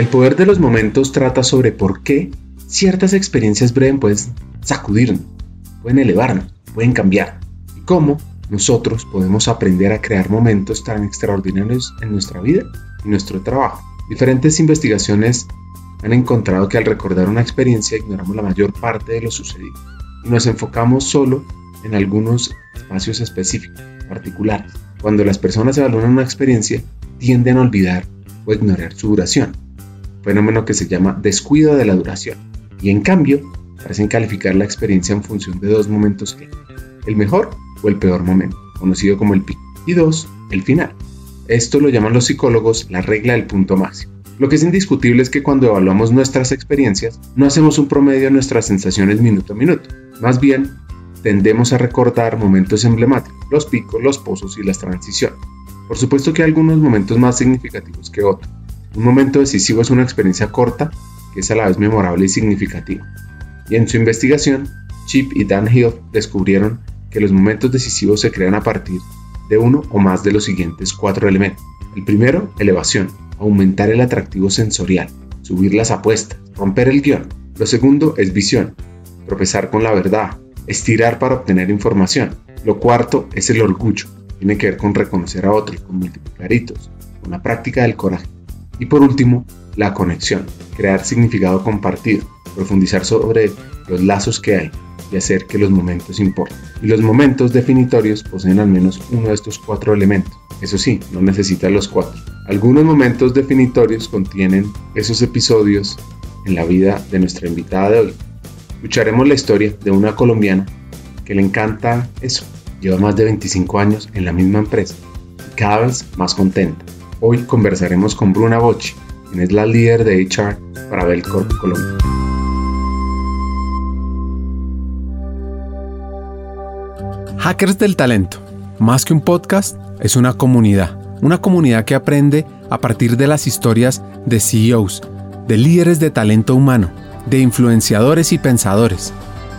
El poder de los momentos trata sobre por qué ciertas experiencias breves pueden sacudirnos, pueden elevarnos, pueden cambiar y cómo nosotros podemos aprender a crear momentos tan extraordinarios en nuestra vida y nuestro trabajo. Diferentes investigaciones han encontrado que al recordar una experiencia ignoramos la mayor parte de lo sucedido y nos enfocamos solo en algunos espacios específicos, particulares. Cuando las personas evalúan una experiencia, tienden a olvidar o ignorar su duración, fenómeno que se llama descuido de la duración, y en cambio parecen calificar la experiencia en función de dos momentos que el mejor o el peor momento, conocido como el pico, y dos, el final. Esto lo llaman los psicólogos la regla del punto máximo. Lo que es indiscutible es que cuando evaluamos nuestras experiencias, no hacemos un promedio de nuestras sensaciones minuto a minuto. Más bien, tendemos a recordar momentos emblemáticos, los picos, los pozos y las transiciones. Por supuesto que hay algunos momentos más significativos que otros. Un momento decisivo es una experiencia corta que es a la vez memorable y significativa. Y en su investigación, Chip y Dan Hill descubrieron que los momentos decisivos se crean a partir de uno o más de los siguientes cuatro elementos. El primero, elevación, aumentar el atractivo sensorial, subir las apuestas, romper el guion. Lo segundo es visión, tropezar con la verdad, estirar para obtener información. Lo cuarto es el orgullo, tiene que ver con reconocer a otros, con multiplicar hitos, con la práctica del coraje. Y por último, la conexión, crear significado compartido, profundizar sobre los lazos que hay, y hacer que los momentos importen. Y los momentos definitorios poseen al menos uno de estos cuatro elementos. Eso sí, no necesitan los cuatro. Algunos momentos definitorios contienen esos episodios en la vida de nuestra invitada de hoy. Escucharemos la historia de una colombiana que le encanta eso. Lleva más de 25 años en la misma empresa y cada vez más contenta. Hoy conversaremos con Bruna Bocci, quien es la líder de HR para Belcorp Colombia. Hackers del Talento, más que un podcast, es una comunidad. Una comunidad que aprende a partir de las historias de CEOs, de líderes de talento humano, de influenciadores y pensadores,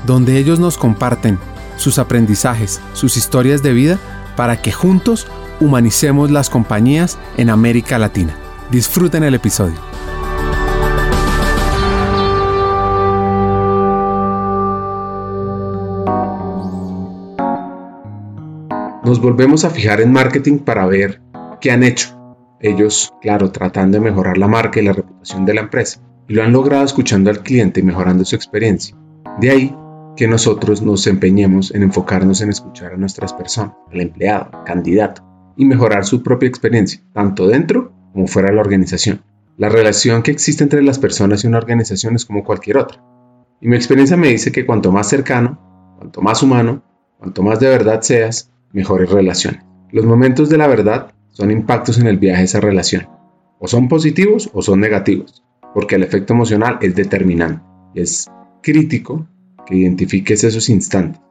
donde ellos nos comparten sus aprendizajes, sus historias de vida, para que juntos humanicemos las compañías en América Latina. Disfruten el episodio. Nos volvemos a fijar en marketing para ver qué han hecho. Ellos, claro, tratando de mejorar la marca y la reputación de la empresa. Y lo han logrado escuchando al cliente y mejorando su experiencia. De ahí que nosotros nos empeñemos en enfocarnos en escuchar a nuestras personas, al empleado, al candidato, y mejorar su propia experiencia, tanto dentro como fuera de la organización. La relación que existe entre las personas y una organización es como cualquier otra. Y mi experiencia me dice que cuanto más cercano, cuanto más humano, cuanto más de verdad seas, mejores relaciones. Los momentos de la verdad son impactos en el viaje de esa relación. O son positivos o son negativos, porque el efecto emocional es determinante. Es crítico que identifiques esos instantes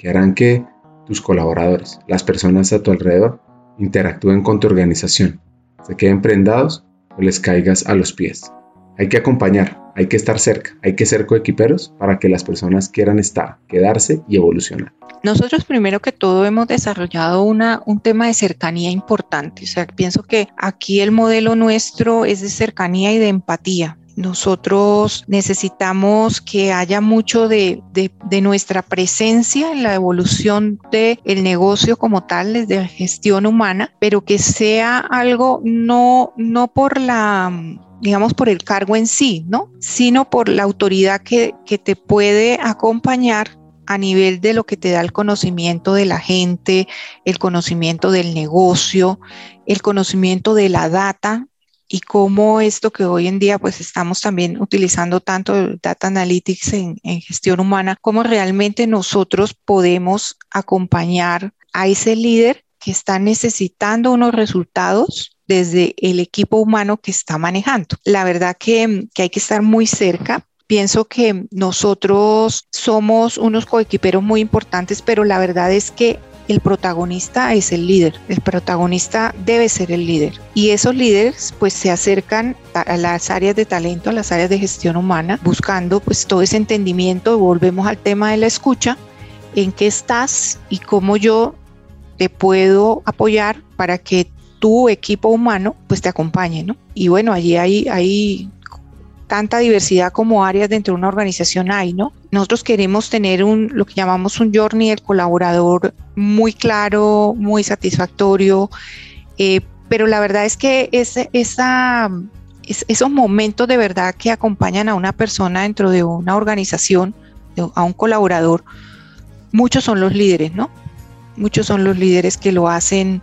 que harán que tus colaboradores, las personas a tu alrededor, interactúen con tu organización, se queden prendados o les caigas a los pies. Hay que acompañar, hay que estar cerca, hay que ser coequiperos para que las personas quieran estar, quedarse y evolucionar. Nosotros primero que todo hemos desarrollado un tema de cercanía importante. O sea, pienso que aquí el modelo nuestro es de cercanía y de empatía. Nosotros necesitamos que haya mucho de, nuestra presencia en la evolución del el negocio como tal, desde la gestión humana, pero que sea algo no, no por la digamos, por el cargo en sí, ¿no? Sino por la autoridad que, que te puede acompañar a nivel de lo que te da el conocimiento de la gente, el conocimiento del negocio, el conocimiento de la data y cómo esto que hoy en día pues estamos también utilizando tanto data analytics en, gestión humana, cómo realmente nosotros podemos acompañar a ese líder que está necesitando unos resultados desde el equipo humano que está manejando. La verdad que, que hay que estar muy cerca pienso que nosotros somos unos coequiperos muy importantes, pero la verdad es que el protagonista es el líder, el protagonista debe ser el líder. Y esos líderes pues se acercan a las áreas de talento, a las áreas de gestión humana, buscando pues todo ese entendimiento, volvemos al tema de la escucha, en qué estás y cómo yo te puedo apoyar para que tu equipo humano pues te acompañe, ¿no? Y bueno, allí hay, hay tanta diversidad como áreas dentro de una organización hay, ¿no? Nosotros queremos tener un, lo que llamamos un journey del colaborador muy claro, muy satisfactorio, eh, pero la verdad es que ese, esa, esos momentos de verdad que acompañan a una persona dentro de una organización, a un colaborador, muchos son los líderes, ¿no? Muchos son los líderes que lo hacen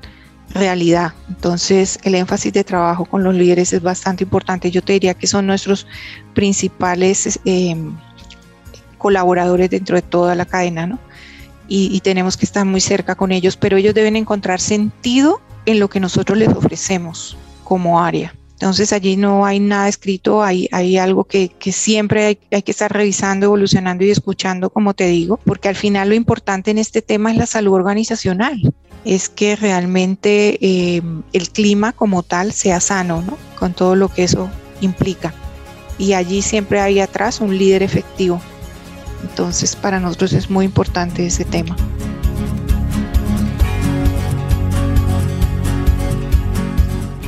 realidad. Entonces, el énfasis de trabajo con los líderes es bastante importante. Yo te diría que son nuestros principales em, colaboradores dentro de toda la cadena, ¿no? Y, tenemos que estar muy cerca con ellos, pero ellos deben encontrar sentido en lo que nosotros les ofrecemos como área. Entonces allí no hay nada escrito, hay, hay algo que, siempre hay, hay, que estar revisando, evolucionando y escuchando, como te digo, porque al final lo importante en este tema es la salud organizacional es que realmente eh, el clima como tal sea sano, ¿no? Con todo lo que eso implica. Y allí siempre hay atrás un líder efectivo. Entonces para nosotros es muy importante ese tema.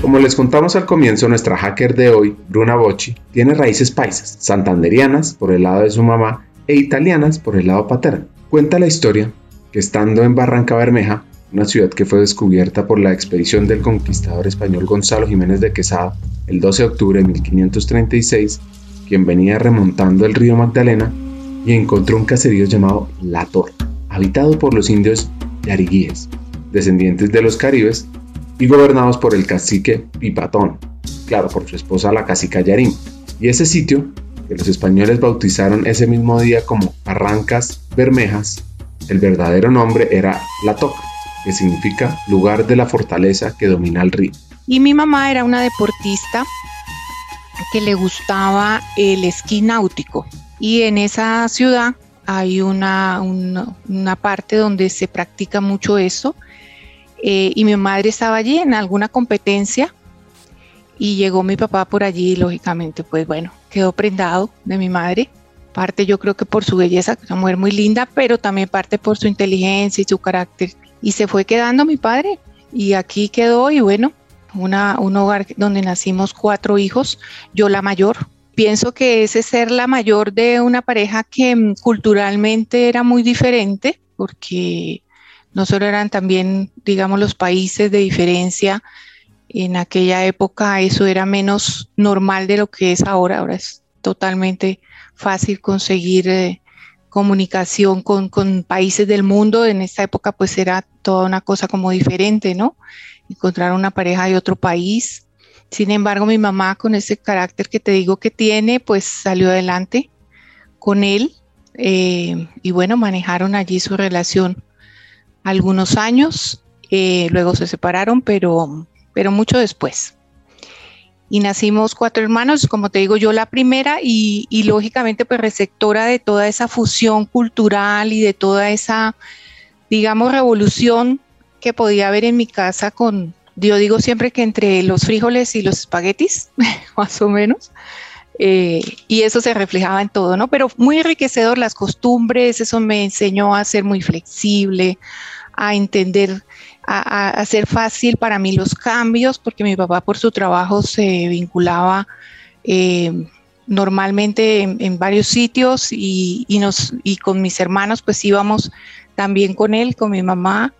Como les contamos al comienzo, nuestra hacker de hoy, Bruna Bocci, tiene raíces paisas, santanderianas por el lado de su mamá e italianas por el lado paterno. Cuenta la historia que estando en Barranca Bermeja, una ciudad que fue descubierta por la expedición del conquistador español Gonzalo Jiménez de Quesada el 12 de octubre de 1536, quien venía remontando el río Magdalena y encontró un caserío llamado La Torre, habitado por los indios yariguíes, descendientes de los caribes y gobernados por el cacique Pipatón, claro, por su esposa la cacica Yarim. Y ese sitio, que los españoles bautizaron ese mismo día como Arrancas Bermejas, el verdadero nombre era La Toca que significa lugar de la fortaleza que domina el río. Y mi mamá era una deportista que le gustaba el esquí náutico. Y en esa ciudad hay una, una, parte donde se practica mucho eso. Eh, y mi madre estaba allí en alguna competencia y llegó mi papá por allí lógicamente pues bueno, quedó prendado de mi madre. Parte yo creo que por su belleza, una mujer muy linda, pero también parte por su inteligencia y su carácter y se fue quedando mi padre y aquí quedó y bueno, una, un hogar donde nacimos cuatro hijos, yo la mayor. Pienso que ese ser la mayor de una pareja que mm, culturalmente era muy diferente, porque no solo eran también, digamos, los países de diferencia, en aquella época eso era menos normal de lo que es ahora, ahora es totalmente fácil conseguir eh, comunicación con, con, países del mundo. En esta época pues era toda una cosa como diferente, ¿no? Encontrar una pareja de otro país. Sin embargo, mi mamá con ese carácter que te digo que tiene, pues salió adelante con él eh, y bueno, manejaron allí su relación algunos años, eh, luego se separaron, pero, pero mucho después y nacimos cuatro hermanos, como te digo yo la primera y, lógicamente pues receptora de toda esa fusión cultural y de toda esa, digamos, revolución que podía haber en mi casa con, yo digo siempre que entre los frijoles y los espaguetis, más o menos, eh, y eso se reflejaba en todo, ¿no? Pero muy enriquecedor las costumbres, eso me enseñó a ser muy flexible, a entender a, hacer fácil para mí los cambios, porque mi papá por su trabajo se vinculaba eh, normalmente en, varios sitios y, nos, y con mis hermanos pues íbamos también con él, con mi mamá,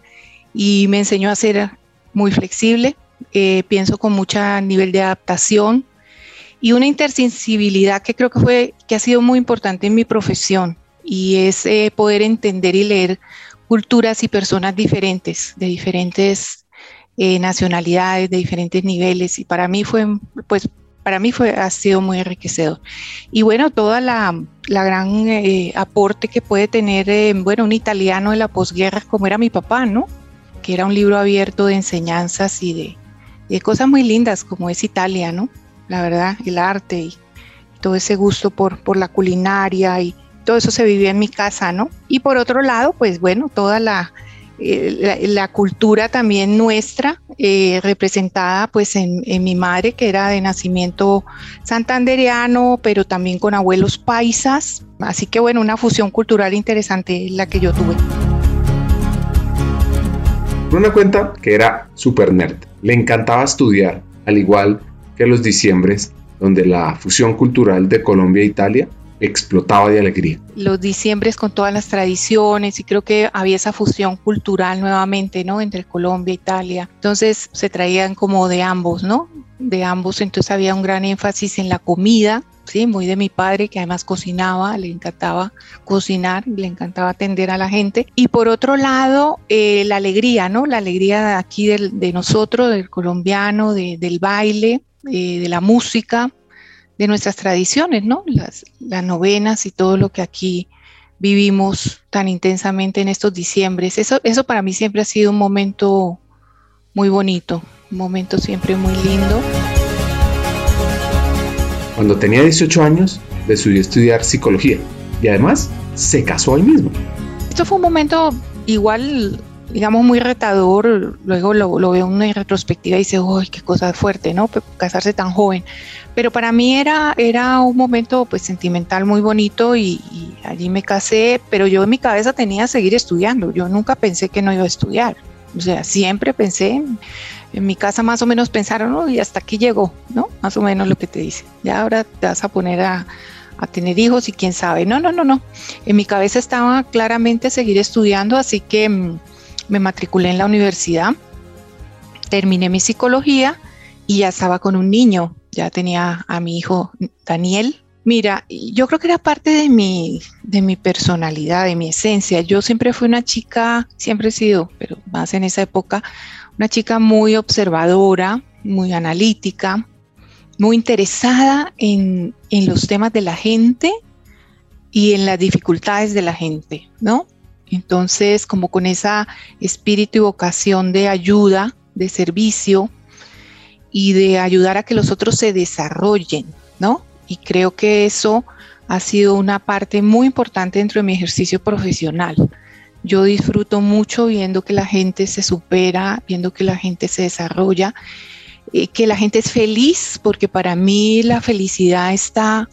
y me enseñó a ser muy flexible, eh, pienso con mucho nivel de adaptación y una intersensibilidad que creo que fue que ha sido muy importante en mi profesión y es eh, poder entender y leer culturas y personas diferentes, de diferentes eh, nacionalidades, de diferentes niveles. Y para mí fue, pues, para mí fue, ha sido muy enriquecedor. Y bueno, toda la, la gran eh, aporte que puede tener, eh, bueno, un italiano de la posguerra, como era mi papá, ¿no? Que era un libro abierto de enseñanzas y de, de cosas muy lindas, como es Italia, ¿no? La verdad, el arte y todo ese gusto por, por la culinaria y, todo eso se vivía en mi casa, ¿no? Y por otro lado, pues bueno, toda la, eh, la, cultura también nuestra, eh, representada pues en, mi madre, que era de nacimiento santandereano, pero también con abuelos paisas. Así que bueno, una fusión cultural interesante la que yo tuve. Una cuenta que era super nerd, le encantaba estudiar, al igual que los diciembres donde la fusión cultural de Colombia e Italia explotaba de alegría. Los diciembres con todas las tradiciones y creo que había esa fusión cultural nuevamente, ¿no? Entre Colombia e Italia. Entonces se traían como de ambos, ¿no? De ambos, entonces había un gran énfasis en la comida, sí, muy de mi padre que además cocinaba, le encantaba cocinar, le encantaba atender a la gente. Y por otro lado, eh, la alegría, ¿no? La alegría de aquí de nosotros, del colombiano, del baile, eh, de la música, de nuestras tradiciones, ¿no? Las, las novenas y todo lo que aquí vivimos tan intensamente en estos diciembres. Eso, eso para mí siempre ha sido un momento muy bonito, un momento siempre muy lindo. Cuando tenía 18 años, decidió estudiar psicología y además se casó ahí mismo. Esto fue un momento igual digamos, muy retador. Luego lo, lo veo en una retrospectiva y dice, uy, qué cosa fuerte, ¿no? Casarse tan joven. Pero para mí era, era un momento pues sentimental muy bonito y, allí me casé, pero yo en mi cabeza tenía seguir estudiando. Yo nunca pensé que no iba a estudiar. O sea, siempre pensé, en, mi casa más o menos pensaron, y hasta aquí llegó, ¿no? Más o menos lo que te dice. Ya ahora te vas a poner a, a tener hijos y quién sabe. No, no, no, no. En mi cabeza estaba claramente seguir estudiando, así que mm, me matriculé en la universidad, terminé mi psicología y ya estaba con un niño, ya tenía a mi hijo Daniel. Mira, yo creo que era parte de mi, de mi personalidad, de mi esencia. Yo siempre fui una chica, siempre he sido, pero más en esa época, una chica muy observadora, muy analítica, muy interesada en, en los temas de la gente y en las dificultades de la gente, ¿no? Entonces, como con esa espíritu y vocación de ayuda, de servicio y de ayudar a que los otros se desarrollen, ¿no? Y creo que eso ha sido una parte muy importante dentro de mi ejercicio profesional. Yo disfruto mucho viendo que la gente se supera, viendo que la gente se desarrolla, eh, que la gente es feliz, porque para mí la felicidad está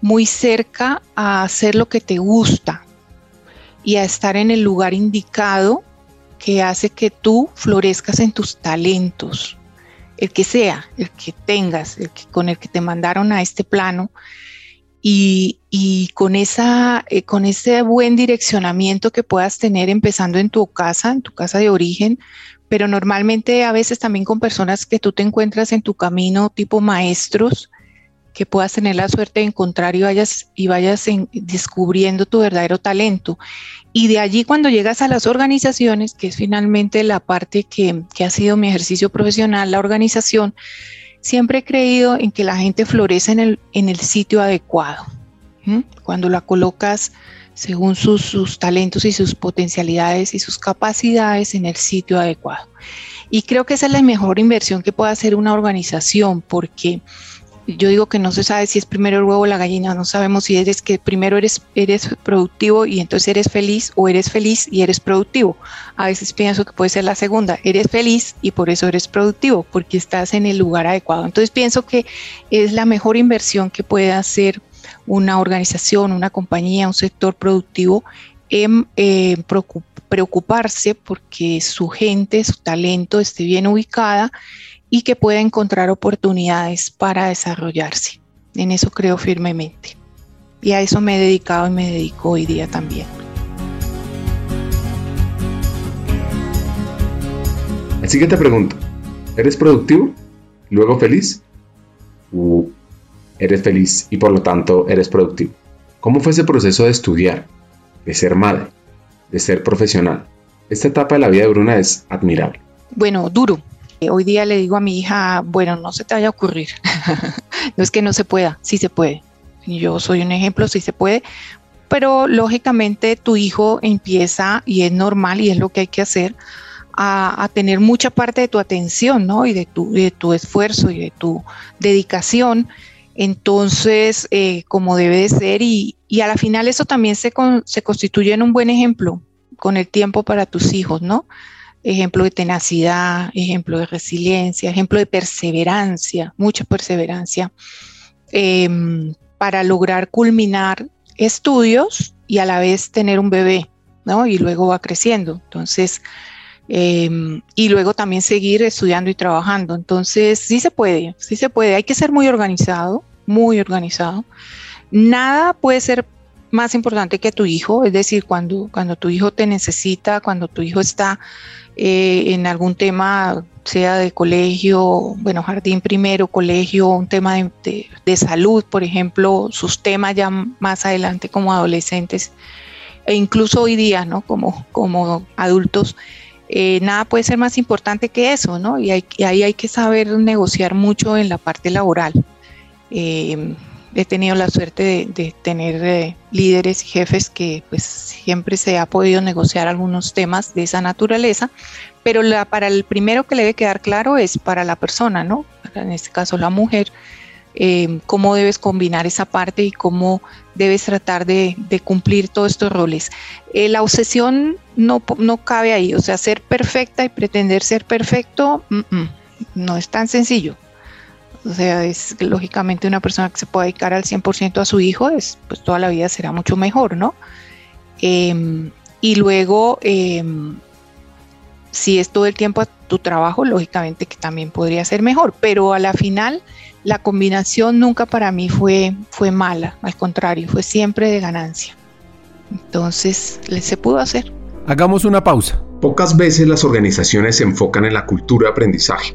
muy cerca a hacer lo que te gusta, y a estar en el lugar indicado que hace que tú florezcas en tus talentos, el que sea, el que tengas, el que, con el que te mandaron a este plano. Y, y con, esa, eh, con ese buen direccionamiento que puedas tener empezando en tu casa, en tu casa de origen, pero normalmente a veces también con personas que tú te encuentras en tu camino, tipo maestros, que puedas tener la suerte de encontrar y vayas, y vayas descubriendo tu verdadero talento. Y de allí cuando llegas a las organizaciones, que es finalmente la parte que, ha sido mi ejercicio profesional, la organización, siempre he creído en que la gente florece en el, en el sitio adecuado. Cuando la colocas según sus, sus talentos y sus potencialidades y sus capacidades en el sitio adecuado. Y creo que esa es la mejor inversión que puede hacer una organización, porque yo digo que no se sabe si es primero el huevo o la gallina, no sabemos si eres que primero eres, eres productivo y entonces eres feliz o eres feliz y eres productivo. A veces pienso que puede ser la segunda, eres feliz y por eso eres productivo, porque estás en el lugar adecuado. Entonces pienso que es la mejor inversión que puede hacer una organización, una compañía, un sector productivo en eh, preocuparse porque su gente, su talento esté bien ubicada y que pueda encontrar oportunidades para desarrollarse. En eso creo firmemente. Y a eso me he dedicado y me dedico hoy día también. Así que te pregunto, ¿eres productivo? ¿Luego feliz? ¿O eres feliz y por lo tanto eres productivo? ¿Cómo fue ese proceso de estudiar, de ser madre, de ser profesional? Esta etapa de la vida de Bruna es admirable. Bueno, duro, Hoy día le digo a mi hija, bueno, no se te vaya a ocurrir. no es que no se pueda, sí se puede. Yo soy un ejemplo, sí se puede. Pero lógicamente tu hijo empieza, y es normal y es lo que hay que hacer, a, tener mucha parte de tu atención, ¿no? Y de tu, de tu esfuerzo y de tu dedicación. Entonces, eh, como debe de ser, y, y, a la final eso también se, se constituye en un buen ejemplo con el tiempo para tus hijos, ¿no? Ejemplo de tenacidad, ejemplo de resiliencia, ejemplo de perseverancia, mucha perseverancia, em, para lograr culminar estudios y a la vez tener un bebé, ¿no? Y luego va creciendo. Entonces, em, y luego también seguir estudiando y trabajando. Entonces, sí se puede, sí se puede. Hay que ser muy organizado, muy organizado. Nada puede ser más importante que tu hijo, es decir, cuando, cuando tu hijo te necesita, cuando tu hijo está eh, en algún tema, sea de colegio, bueno, jardín primero, colegio, un tema de, de, salud, por ejemplo, sus temas ya más adelante como adolescentes e incluso hoy día, ¿no? Como, como adultos, eh, nada puede ser más importante que eso, ¿no? Y, ahí hay que saber negociar mucho en la parte laboral. Eh, he tenido la suerte de, tener eh, líderes y jefes que pues siempre se ha podido negociar algunos temas de esa naturaleza, pero la, para el primero que le debe quedar claro es para la persona, ¿no? En este caso la mujer, eh, cómo debes combinar esa parte y cómo debes tratar de, cumplir todos estos roles. Eh, la obsesión no, no cabe ahí, o sea, ser perfecta y pretender ser perfecto no es tan sencillo. O sea, es lógicamente una persona que se puede dedicar al 100% a su hijo, es, pues toda la vida será mucho mejor, ¿no? Em, y luego, em, si es todo el tiempo a tu trabajo, lógicamente que también podría ser mejor, pero a la final la combinación nunca para mí fue, fue mala, al contrario, fue siempre de ganancia. Entonces, se pudo hacer. Hagamos una pausa. Pocas veces las organizaciones se enfocan en la cultura de aprendizaje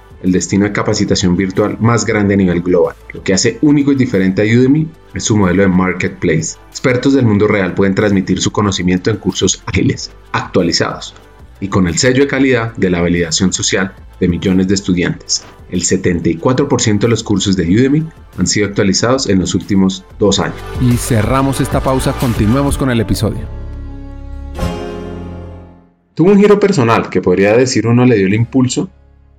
el destino de capacitación virtual más grande a nivel global. Lo que hace único y diferente a Udemy es su modelo de marketplace. Expertos del mundo real pueden transmitir su conocimiento en cursos ágiles, actualizados y con el sello de calidad de la validación social de millones de estudiantes. El 74% de los cursos de Udemy han sido actualizados en los últimos dos años. Y cerramos esta pausa, continuemos con el episodio. Tuvo un giro personal que podría decir uno le dio el impulso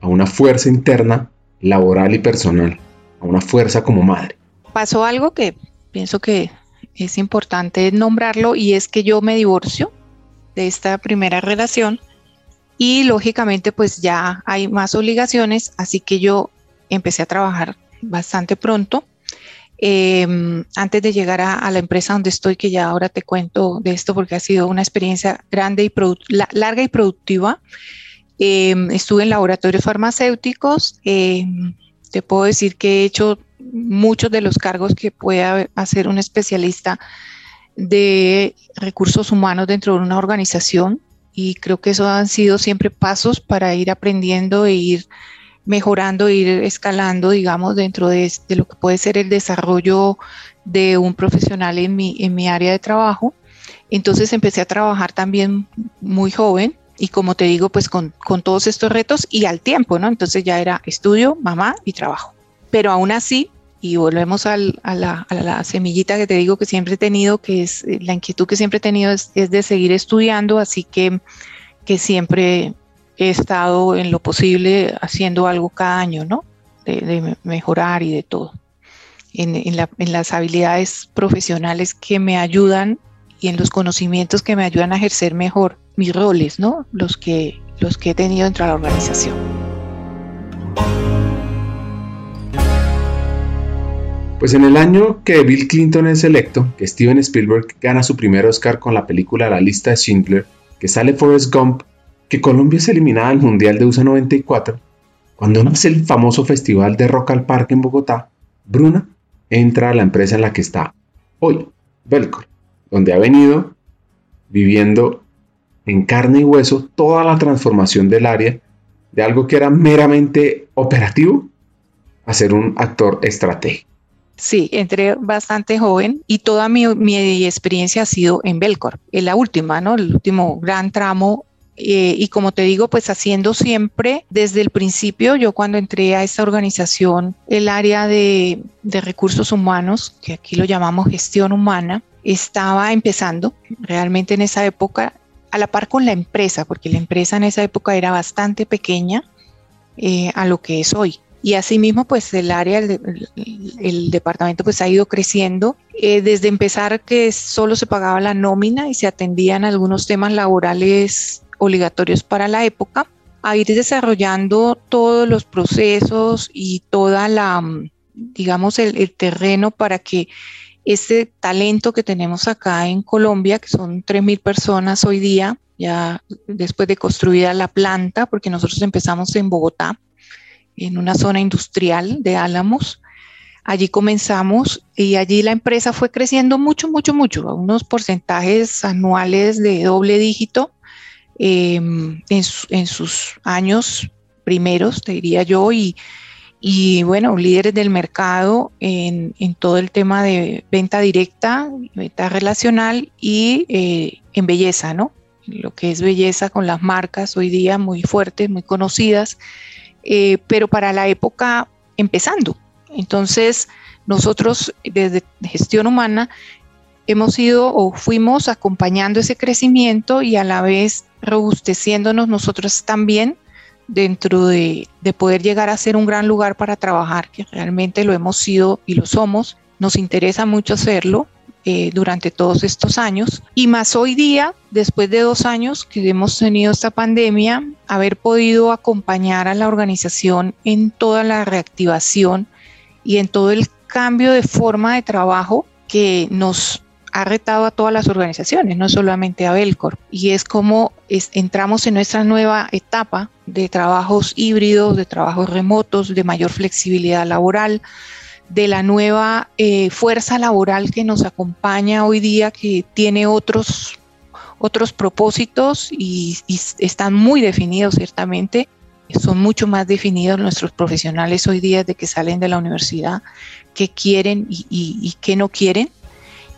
a una fuerza interna, laboral y personal, a una fuerza como madre. Pasó algo que pienso que es importante nombrarlo y es que yo me divorcio de esta primera relación y lógicamente pues ya hay más obligaciones, así que yo empecé a trabajar bastante pronto. Em, antes de llegar a, la empresa donde estoy, que ya ahora te cuento de esto porque ha sido una experiencia grande y larga y productiva, Em, estuve en laboratorios farmacéuticos. Em, te puedo decir que he hecho muchos de los cargos que puede hacer un especialista de recursos humanos dentro de una organización y creo que eso han sido siempre pasos para ir aprendiendo e ir mejorando, ir escalando, digamos, dentro de, de, lo que puede ser el desarrollo de un profesional en mi, en mi área de trabajo. Entonces empecé a trabajar también muy joven y como te digo, pues con, todos estos retos y al tiempo, ¿no? Entonces ya era estudio, mamá y trabajo. Pero aún así, y volvemos a, la, semillita que te digo que siempre he tenido, que es eh, la inquietud que siempre he tenido es, de seguir estudiando, así que, que siempre he estado en lo posible haciendo algo cada año, ¿no? De, mejorar y de todo. En, en las habilidades profesionales que me ayudan y en los conocimientos que me ayudan a ejercer mejor mis roles, ¿no? Los que, los que he tenido dentro de la organización. Pues en el año que Bill Clinton es electo, que Steven Spielberg gana su primer Oscar con la película La lista de Schindler, que sale Forrest Gump, que Colombia es eliminada del Mundial de USA 94, cuando nace el famoso festival de Rock al Parque en Bogotá, Bruna entra a la empresa en la que está hoy, Belcor, donde ha venido viviendo en carne y hueso toda la transformación del área de algo que era meramente operativo a ser un actor estratégico. Sí, entré bastante joven y toda mi, experiencia ha sido en Belcor, en la última, ¿no? El último gran tramo. Eh, y como te digo, pues haciendo siempre desde el principio, yo cuando entré a esta organización, el área de, de recursos humanos, que aquí lo llamamos gestión humana, estaba empezando. Realmente en esa época a la par con la empresa, porque la empresa en esa época era bastante pequeña eh, a lo que es hoy. y asimismo pues el área, el, departamento pues ha ido creciendo eh, desde empezar que solo se pagaba la nómina y se atendían algunos temas laborales obligatorios para la época, a ir desarrollando todos los procesos y toda la, digamos, el, el terreno para que este talento que tenemos acá en Colombia, que son 3.000 personas hoy día, ya después de construida la planta, porque nosotros empezamos en Bogotá, en una zona industrial de Álamos. Allí comenzamos y allí la empresa fue creciendo mucho, mucho, mucho, a unos porcentajes anuales de doble dígito em, en, sus años primeros, te diría yo, y, y bueno, líderes del mercado en, todo el tema de venta directa, venta relacional y eh, en belleza, ¿no? Lo que es belleza con las marcas hoy día muy fuertes, muy conocidas eh, pero para la época empezando. Entonces, nosotros desde gestión humana hemos ido o fuimos acompañando ese crecimiento y a la vez robusteciéndonos nosotros también dentro de, de, poder llegar a ser un gran lugar para trabajar, que realmente lo hemos sido y lo somos. Nos interesa mucho hacerlo eh, durante todos estos años. Y más hoy día, después de dos años que hemos tenido esta pandemia, haber podido acompañar a la organización en toda la reactivación y en todo el cambio de forma de trabajo que nos ha retado a todas las organizaciones, no solamente a Belcor. Y es como entramos en nuestra nueva etapa de trabajos híbridos, de trabajos remotos, de mayor flexibilidad laboral, de la nueva eh, fuerza laboral que nos acompaña hoy día, que tiene otros, otros propósitos y, están muy definidos ciertamente. Son mucho más definidos nuestros profesionales hoy día de que salen de la universidad, qué quieren y, y, qué no quieren,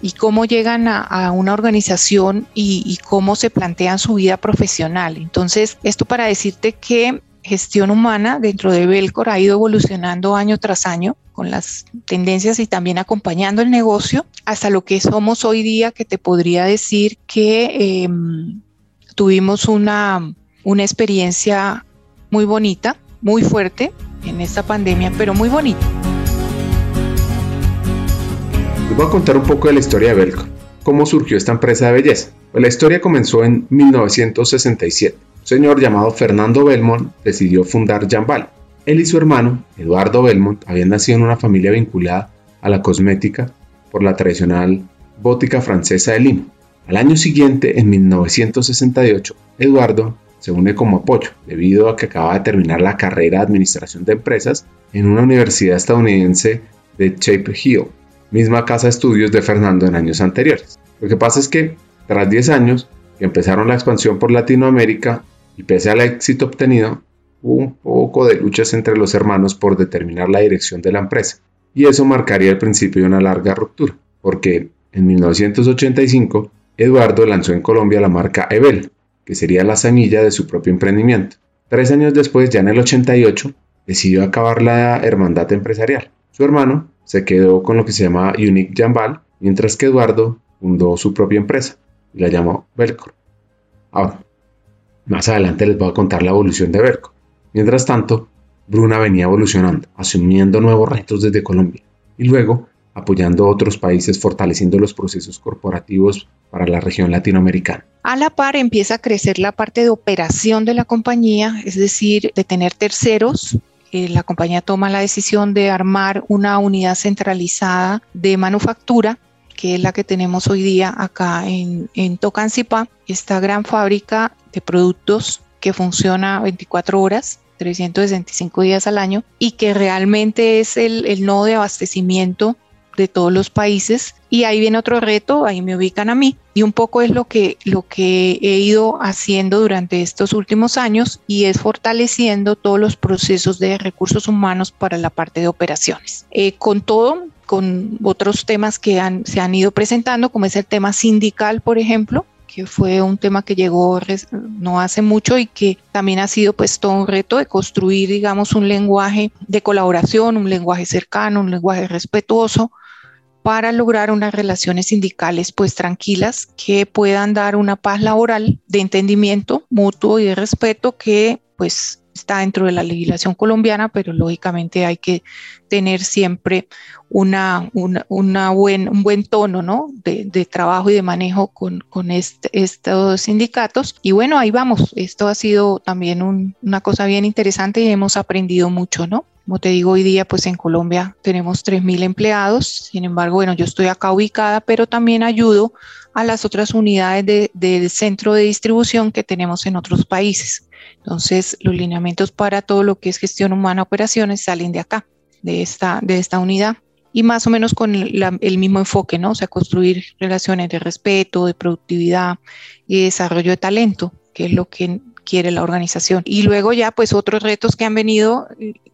y cómo llegan a, una organización y, cómo se plantean su vida profesional. Entonces, esto para decirte que gestión humana dentro de Belcor ha ido evolucionando año tras año con las tendencias y también acompañando el negocio hasta lo que somos hoy día, que te podría decir que em, tuvimos una, una experiencia muy bonita, muy fuerte en esta pandemia, pero muy bonita. Voy a contar un poco de la historia de Belcor. ¿Cómo surgió esta empresa de belleza? Pues la historia comenzó en 1967. Un señor llamado Fernando Belmont decidió fundar Jambal, él y su hermano, Eduardo Belmont, habían nacido en una familia vinculada a la cosmética por la tradicional bótica francesa de Lima. Al año siguiente, en 1968, Eduardo se une como apoyo, debido a que acaba de terminar la carrera de Administración de Empresas en una universidad estadounidense de Chapel Hill, misma casa de estudios de Fernando en años anteriores. Lo que pasa es que, tras 10 años empezaron la expansión por Latinoamérica y pese al éxito obtenido, hubo un poco de luchas entre los hermanos por determinar la dirección de la empresa, y eso marcaría el principio de una larga ruptura, porque en 1985 Eduardo lanzó en Colombia la marca Ebel, que sería la semilla de su propio emprendimiento. Tres años después, ya en el 88, decidió acabar la hermandad empresarial. Su hermano se quedó con lo que se llamaba Unique Jambal, mientras que Eduardo fundó su propia empresa y la llamó Belcor. Ahora, más adelante les voy a contar la evolución de Belcor. Mientras tanto, Bruna venía evolucionando, asumiendo nuevos retos desde Colombia y luego apoyando a otros países fortaleciendo los procesos corporativos para la región latinoamericana. A la par empieza a crecer la parte de operación de la compañía, es decir, de tener terceros. Eh, la compañía toma la decisión de armar una unidad centralizada de manufactura que es la que tenemos hoy día acá en, en Tocancipá, esta gran fábrica de productos que funciona 24 horas 365 días al año y que realmente es el, nodo de abastecimiento de todos los países. Y ahí viene otro reto, ahí me ubican a mí. Y un poco es lo que, lo que he ido haciendo durante estos últimos años y es fortaleciendo todos los procesos de recursos humanos para la parte de operaciones. Eh, con todo, con otros temas que se han ido presentando, como es el tema sindical, por ejemplo, que fue un tema que llegó no hace mucho y que también ha sido pues todo un reto de construir, digamos, un lenguaje de colaboración, un lenguaje cercano, un lenguaje respetuoso para lograr unas relaciones sindicales pues tranquilas que puedan dar una paz laboral de entendimiento mutuo y de respeto que pues está dentro de la legislación colombiana, pero lógicamente hay que tener siempre una, una, buen, un buen tono ¿no? de, trabajo y de manejo con, con este, estos sindicatos. Y bueno, ahí vamos. Esto ha sido también una cosa bien interesante y hemos aprendido mucho, ¿no? Como te digo, hoy día pues en Colombia tenemos 3.000 empleados, sin embargo, bueno, yo estoy acá ubicada, pero también ayudo a las otras unidades del centro de distribución que tenemos en otros países. Entonces, los lineamientos para todo lo que es gestión humana, operaciones, salen de acá, de esta, de esta unidad. Y más o menos con el mismo enfoque, ¿no? O sea, construir relaciones de respeto, de productividad y desarrollo de talento, que es lo que quiere la organización. Y luego ya, pues otros retos que han venido,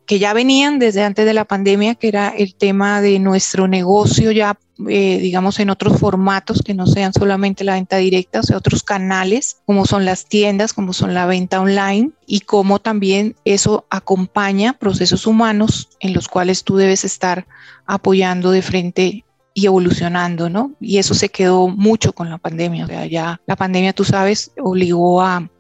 que ya venían desde antes de la pandemia, que era el tema de nuestro negocio ya eh, digamos, en otros formatos que no sean solamente la venta directa, o sea, otros canales, como son las tiendas, como son la venta online, y cómo también eso acompaña procesos humanos en los cuales tú debes estar apoyando de frente y evolucionando, ¿no? Y eso se quedó mucho con la pandemia, o sea, ya la pandemia, tú sabes, obligó a,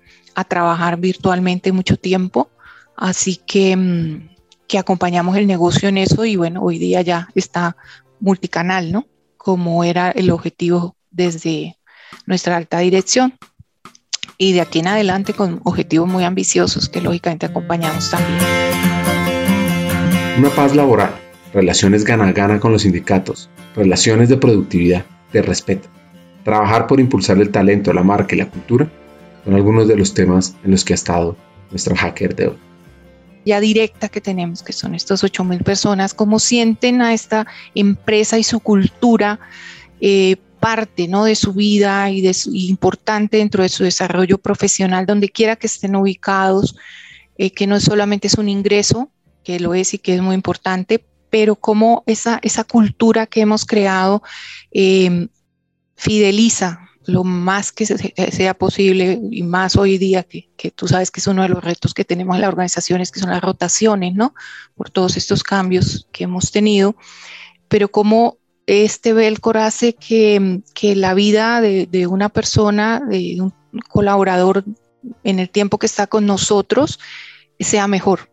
a trabajar virtualmente mucho tiempo, así que, mm, que acompañamos el negocio en eso y bueno, hoy día ya está multicanal, ¿no? Como era el objetivo desde nuestra alta dirección. Y de aquí en adelante con objetivos muy ambiciosos que lógicamente acompañamos también. Una paz laboral, relaciones gana-gana con los sindicatos, relaciones de productividad, de respeto, trabajar por impulsar el talento, la marca y la cultura son algunos de los temas en los que ha estado nuestro hacker de hoy ya directa que tenemos, que son estos 8 mil personas, cómo sienten a esta empresa y su cultura eh, parte ¿no? de su vida y, de importante dentro de su desarrollo profesional, donde quiera que estén ubicados, eh, que no solamente es un ingreso, que lo es y que es muy importante, pero cómo esa, esa cultura que hemos creado eh, fideliza lo más que sea posible y más hoy día que, tú sabes que es uno de los retos que tenemos en las organizaciones, que son las rotaciones, ¿no? Por todos estos cambios que hemos tenido, pero como este Belcor hace que, que la vida de, una persona, de un colaborador en el tiempo que está con nosotros, sea mejor.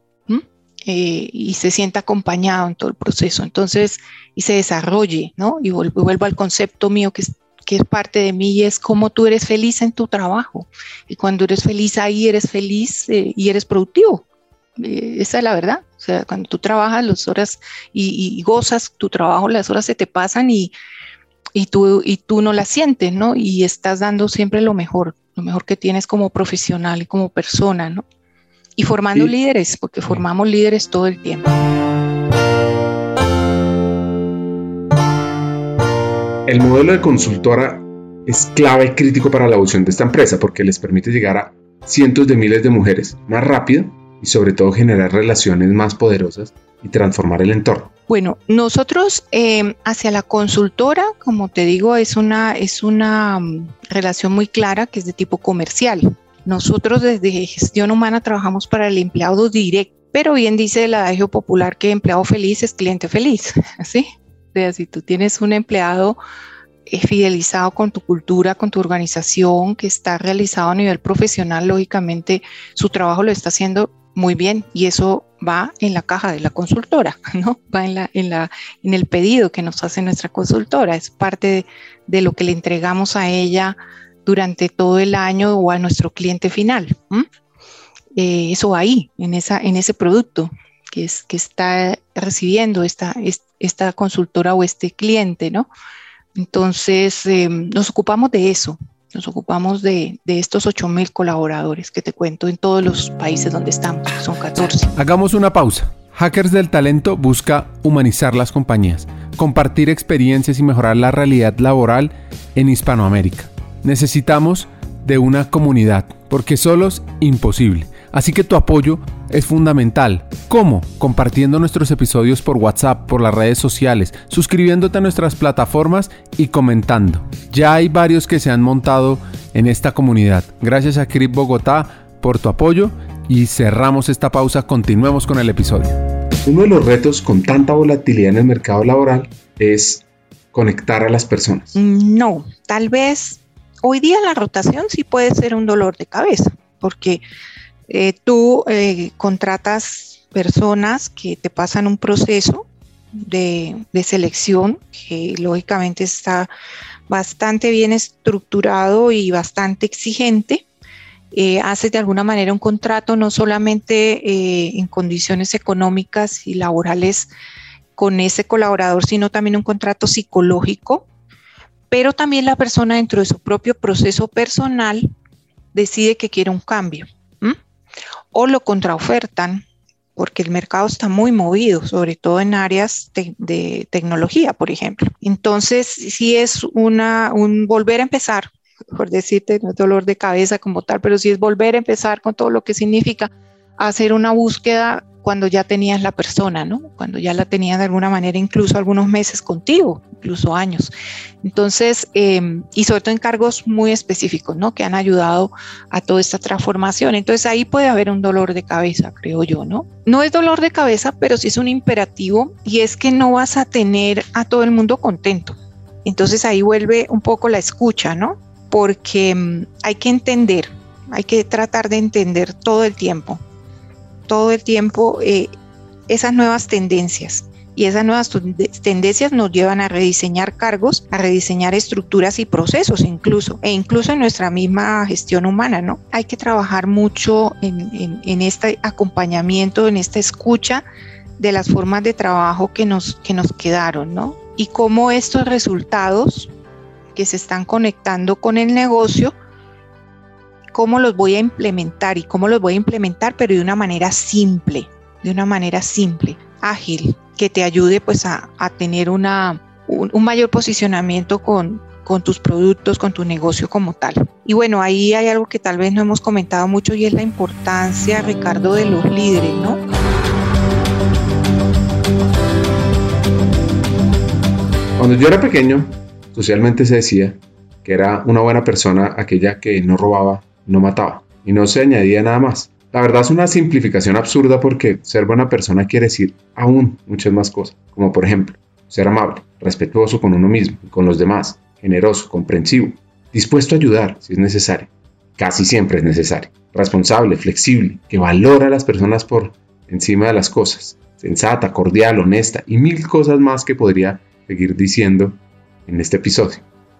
Eh, y se sienta acompañado en todo el proceso, entonces, y se desarrolle, ¿no? Y vuelvo al concepto mío que es que es parte de mí y es cómo tú eres feliz en tu trabajo. Y cuando eres feliz ahí, eres feliz eh, y eres productivo. Eh, esa es la verdad. O sea, cuando tú trabajas las horas y, gozas tu trabajo, las horas se te pasan y, y, tú, y tú no las sientes, ¿no? Y estás dando siempre lo mejor, lo mejor que tienes como profesional y como persona, ¿no? Y formando líderes, porque formamos líderes todo el tiempo. El modelo de consultora es clave y crítico para la evolución de esta empresa porque les permite llegar a cientos de miles de mujeres más rápido y sobre todo generar relaciones más poderosas y transformar el entorno. Bueno, nosotros eh, hacia la consultora, como te digo, es una, es una mm, relación muy clara que es de tipo comercial. Nosotros desde gestión humana trabajamos para el empleado directo, pero bien dice el adagio popular que empleado feliz es cliente feliz, ¿sí? Si tú tienes un empleado eh, fidelizado con tu cultura, con tu organización, que está realizado a nivel profesional, lógicamente su trabajo lo está haciendo muy bien y eso va en la caja de la consultora, ¿no? Va en, la, en, la, en el pedido que nos hace nuestra consultora, es parte de, lo que le entregamos a ella durante todo el año o a nuestro cliente final. Eh, eso ahí, en, esa, en ese producto que, es, que está recibiendo esta, esta consultora o este cliente, ¿no? Entonces, em, nos ocupamos de eso, nos ocupamos de, de estos 8 mil colaboradores que te cuento en todos los países donde estamos, son 14. Hagamos una pausa. Hackers del Talento busca humanizar las compañías, compartir experiencias y mejorar la realidad laboral en Hispanoamérica. Necesitamos de una comunidad, porque solos imposible. Así que tu apoyo es fundamental. ¿Cómo? Compartiendo nuestros episodios por WhatsApp, por las redes sociales, suscribiéndote a nuestras plataformas y comentando. Ya hay varios que se han montado en esta comunidad. Gracias a Crip Bogotá por tu apoyo y cerramos esta pausa. Continuemos con el episodio. Uno de los retos con tanta volatilidad en el mercado laboral es conectar a las personas. No, tal vez hoy día la rotación sí puede ser un dolor de cabeza, porque Eh, tú eh, contratas personas que te pasan un proceso de, selección que lógicamente está bastante bien estructurado y bastante exigente. Eh, haces de alguna manera un contrato no solamente eh, en condiciones económicas y laborales con ese colaborador, sino también un contrato psicológico, pero también la persona dentro de su propio proceso personal decide que quiere un cambio o lo contraofertan porque el mercado está muy movido, sobre todo en áreas de tecnología, por ejemplo. Entonces, si es una, un volver a empezar, por decirte, no es dolor de cabeza como tal, pero si es volver a empezar con todo lo que significa hacer una búsqueda cuando ya tenías la persona, ¿no? Cuando ya la tenías de alguna manera incluso algunos meses contigo, incluso años. Entonces, em, y sobre todo en cargos muy específicos, ¿no? Que han ayudado a toda esta transformación. Entonces ahí puede haber un dolor de cabeza, creo yo, ¿no? No es dolor de cabeza, pero sí es un imperativo y es que no vas a tener a todo el mundo contento. Entonces ahí vuelve un poco la escucha, ¿no? Porque em, hay que entender, hay que tratar de entender todo el tiempo todo el tiempo eh, esas nuevas tendencias. Y esas nuevas tendencias nos llevan a rediseñar cargos, a rediseñar estructuras y procesos incluso, e incluso en nuestra misma gestión humana, ¿no? Hay que trabajar mucho en, en este acompañamiento, en esta escucha de las formas de trabajo que nos, que nos quedaron, ¿no? Y cómo estos resultados que se están conectando con el negocio cómo los voy a implementar y cómo los voy a implementar, pero de una manera simple, de una manera simple, ágil, que te ayude pues a, tener una, un, mayor posicionamiento con, con tus productos, con tu negocio como tal. Y bueno, ahí hay algo que tal vez no hemos comentado mucho y es la importancia, Ricardo, de los líderes, ¿no? Cuando yo era pequeño, socialmente se decía que era una buena persona aquella que no robaba, no mataba, y no se añadía nada más. La verdad es una simplificación absurda porque ser buena persona quiere decir aún muchas más cosas, como por ejemplo, ser amable, respetuoso con uno mismo y con los demás, generoso, comprensivo, dispuesto a ayudar si es necesario, casi siempre es necesario, responsable, flexible, que valora a las personas por encima de las cosas, sensata, cordial, honesta y mil cosas más que podría seguir diciendo en este episodio.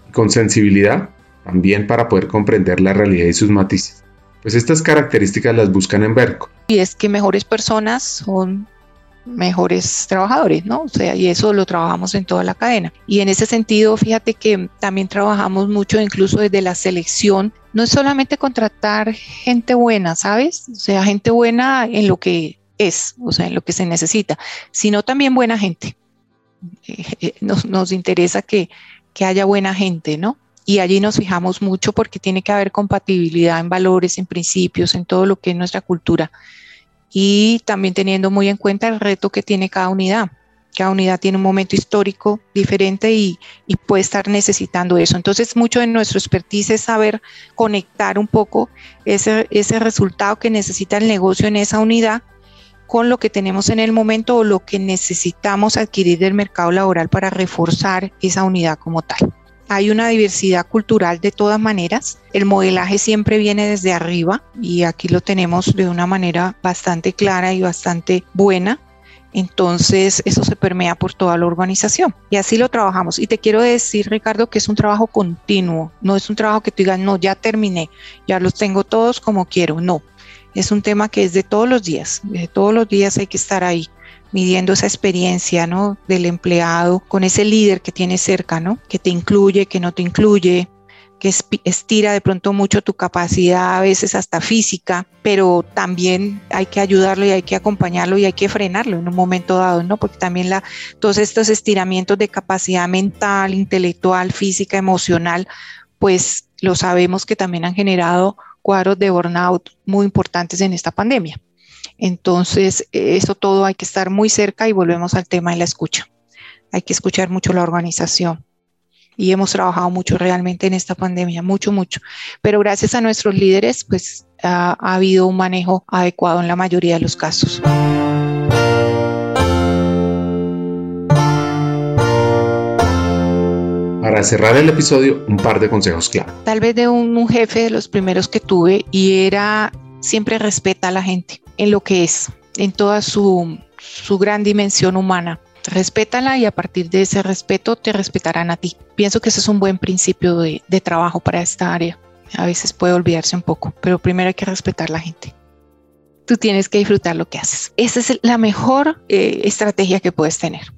Y con sensibilidad también para poder comprender la realidad y sus matices. Pues estas características las buscan en Berco. Y es que mejores personas son mejores trabajadores, ¿no? O sea, y eso lo trabajamos en toda la cadena. Y en ese sentido, fíjate que también trabajamos mucho incluso desde la selección. No es solamente contratar gente buena, ¿sabes? O sea, gente buena en lo que es, o sea, en lo que se necesita, sino también buena gente. Eh, eh, nos, nos interesa que, que haya buena gente, ¿no? Y allí nos fijamos mucho porque tiene que haber compatibilidad en valores, en principios, en todo lo que es nuestra cultura y también teniendo muy en cuenta el reto que tiene cada unidad. Cada unidad tiene un momento histórico diferente y, puede estar necesitando eso. Entonces, mucho de nuestro expertise es saber conectar un poco ese, ese resultado que necesita el negocio en esa unidad con lo que tenemos en el momento o lo que necesitamos adquirir del mercado laboral para reforzar esa unidad como tal. Hay una diversidad cultural de todas maneras. El modelaje siempre viene desde arriba y aquí lo tenemos de una manera bastante clara y bastante buena. Entonces, eso se permea por toda la organización y así lo trabajamos. Y te quiero decir, Ricardo, que es un trabajo continuo, no es un trabajo que tú digas, no, ya terminé, ya los tengo todos como quiero, no. Es un tema que es de todos los días, de todos los días hay que estar ahí midiendo esa experiencia, ¿no? Del empleado con ese líder que tiene cerca. Que te incluye, que no te incluye, que estira de pronto mucho tu capacidad, a veces hasta física, pero también hay que ayudarlo y hay que acompañarlo y hay que frenarlo en un momento dado, ¿no? Porque también todos estos estiramientos de capacidad mental, intelectual, física, emocional, pues lo sabemos que también han generado cuadros de burnout muy importantes en esta pandemia. Entonces, eso todo hay que estar muy cerca y volvemos al tema de la escucha. Hay que escuchar mucho la organización. Y hemos trabajado mucho realmente en esta pandemia, mucho, mucho. Pero gracias a nuestros líderes, pues ha, habido un manejo adecuado en la mayoría de los casos. Para cerrar el episodio, un par de consejos clave. Tal vez de un, un, jefe de los primeros que tuve y era siempre respeta a la gente en lo que es, en toda su, su gran dimensión humana. Respétala y a partir de ese respeto te respetarán a ti. Pienso que ese es un buen principio de, de trabajo para esta área. A veces puede olvidarse un poco, pero primero hay que respetar a la gente. Tú tienes que disfrutar lo que haces. Esa es la mejor eh, estrategia que puedes tener.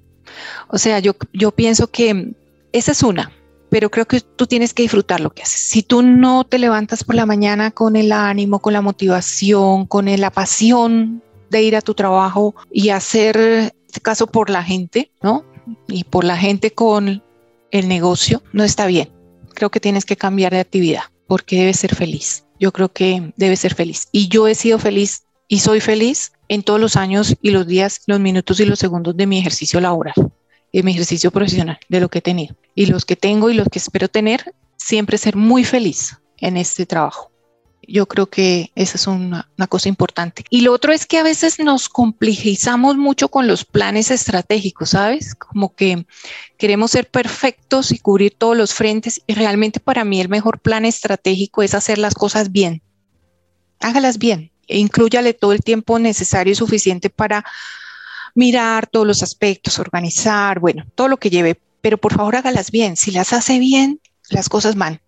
O sea, yo, yo pienso que esa es una, pero creo que tú tienes que disfrutar lo que haces. Si tú no te levantas por la mañana con el ánimo, con la motivación, con la pasión de ir a tu trabajo y hacer este caso por la gente, ¿no? Y por la gente con el negocio, no está bien. Creo que tienes que cambiar de actividad porque debes ser feliz. Yo creo que debes ser feliz. Y yo he sido feliz y soy feliz en todos los años y los días, los minutos y los segundos de mi ejercicio laboral, de mi ejercicio profesional, de lo que he tenido. Y los que tengo y los que espero tener, siempre ser muy feliz en este trabajo. Yo creo que esa es una, una, cosa importante. Y lo otro es que a veces nos complejizamos mucho con los planes estratégicos, ¿sabes? Como que queremos ser perfectos y cubrir todos los frentes. Y realmente para mí el mejor plan estratégico es hacer las cosas bien. Hágalas bien. E incluyale todo el tiempo necesario y suficiente para mirar todos los aspectos, organizar, bueno, todo lo que lleve. Pero por favor hágalas bien. Si las hace bien, las cosas van.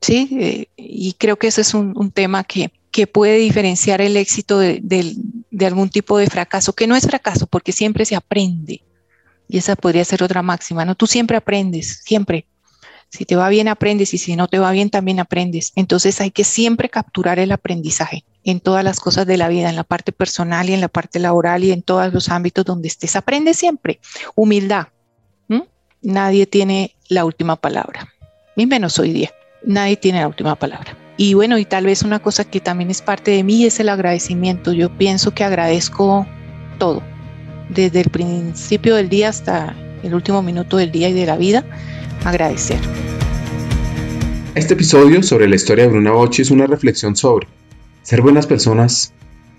¿sí? Eh, y creo que ese es un, tema que, que, puede diferenciar el éxito de, de, algún tipo de fracaso, que no es fracaso porque siempre se aprende. Y esa podría ser otra máxima, ¿no? Tú siempre aprendes, siempre. Si te va bien, aprendes y si no te va bien, también aprendes. Entonces hay que siempre capturar el aprendizaje en todas las cosas de la vida, en la parte personal y en la parte laboral y en todos los ámbitos donde estés. Aprende siempre. Humildad. Nadie tiene la última palabra, ni menos hoy día nadie tiene la última palabra. Y bueno, y tal vez una cosa que también es parte de mí es el agradecimiento. Yo pienso que agradezco todo, desde el principio del día hasta el último minuto del día y de la vida, agradecer. Este episodio sobre la historia de Bruna Bocci es una reflexión sobre ser buenas personas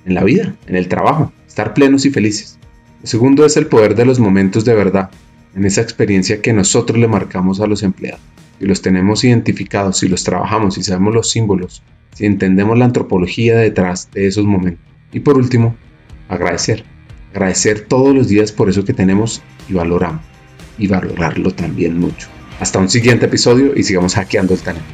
en la vida, en el trabajo, estar plenos y felices. El segundo es el poder de los momentos de verdad, en esa experiencia que nosotros le marcamos a los empleados y los tenemos identificados, si los trabajamos, si sabemos los símbolos, si entendemos la antropología detrás de esos momentos. Y por último, agradecer. Agradecer todos los días por eso que tenemos y valoramos. Y valorarlo también mucho. Hasta un siguiente episodio y sigamos hackeando el talento.